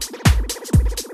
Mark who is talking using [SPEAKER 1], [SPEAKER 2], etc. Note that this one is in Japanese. [SPEAKER 1] フフフフ。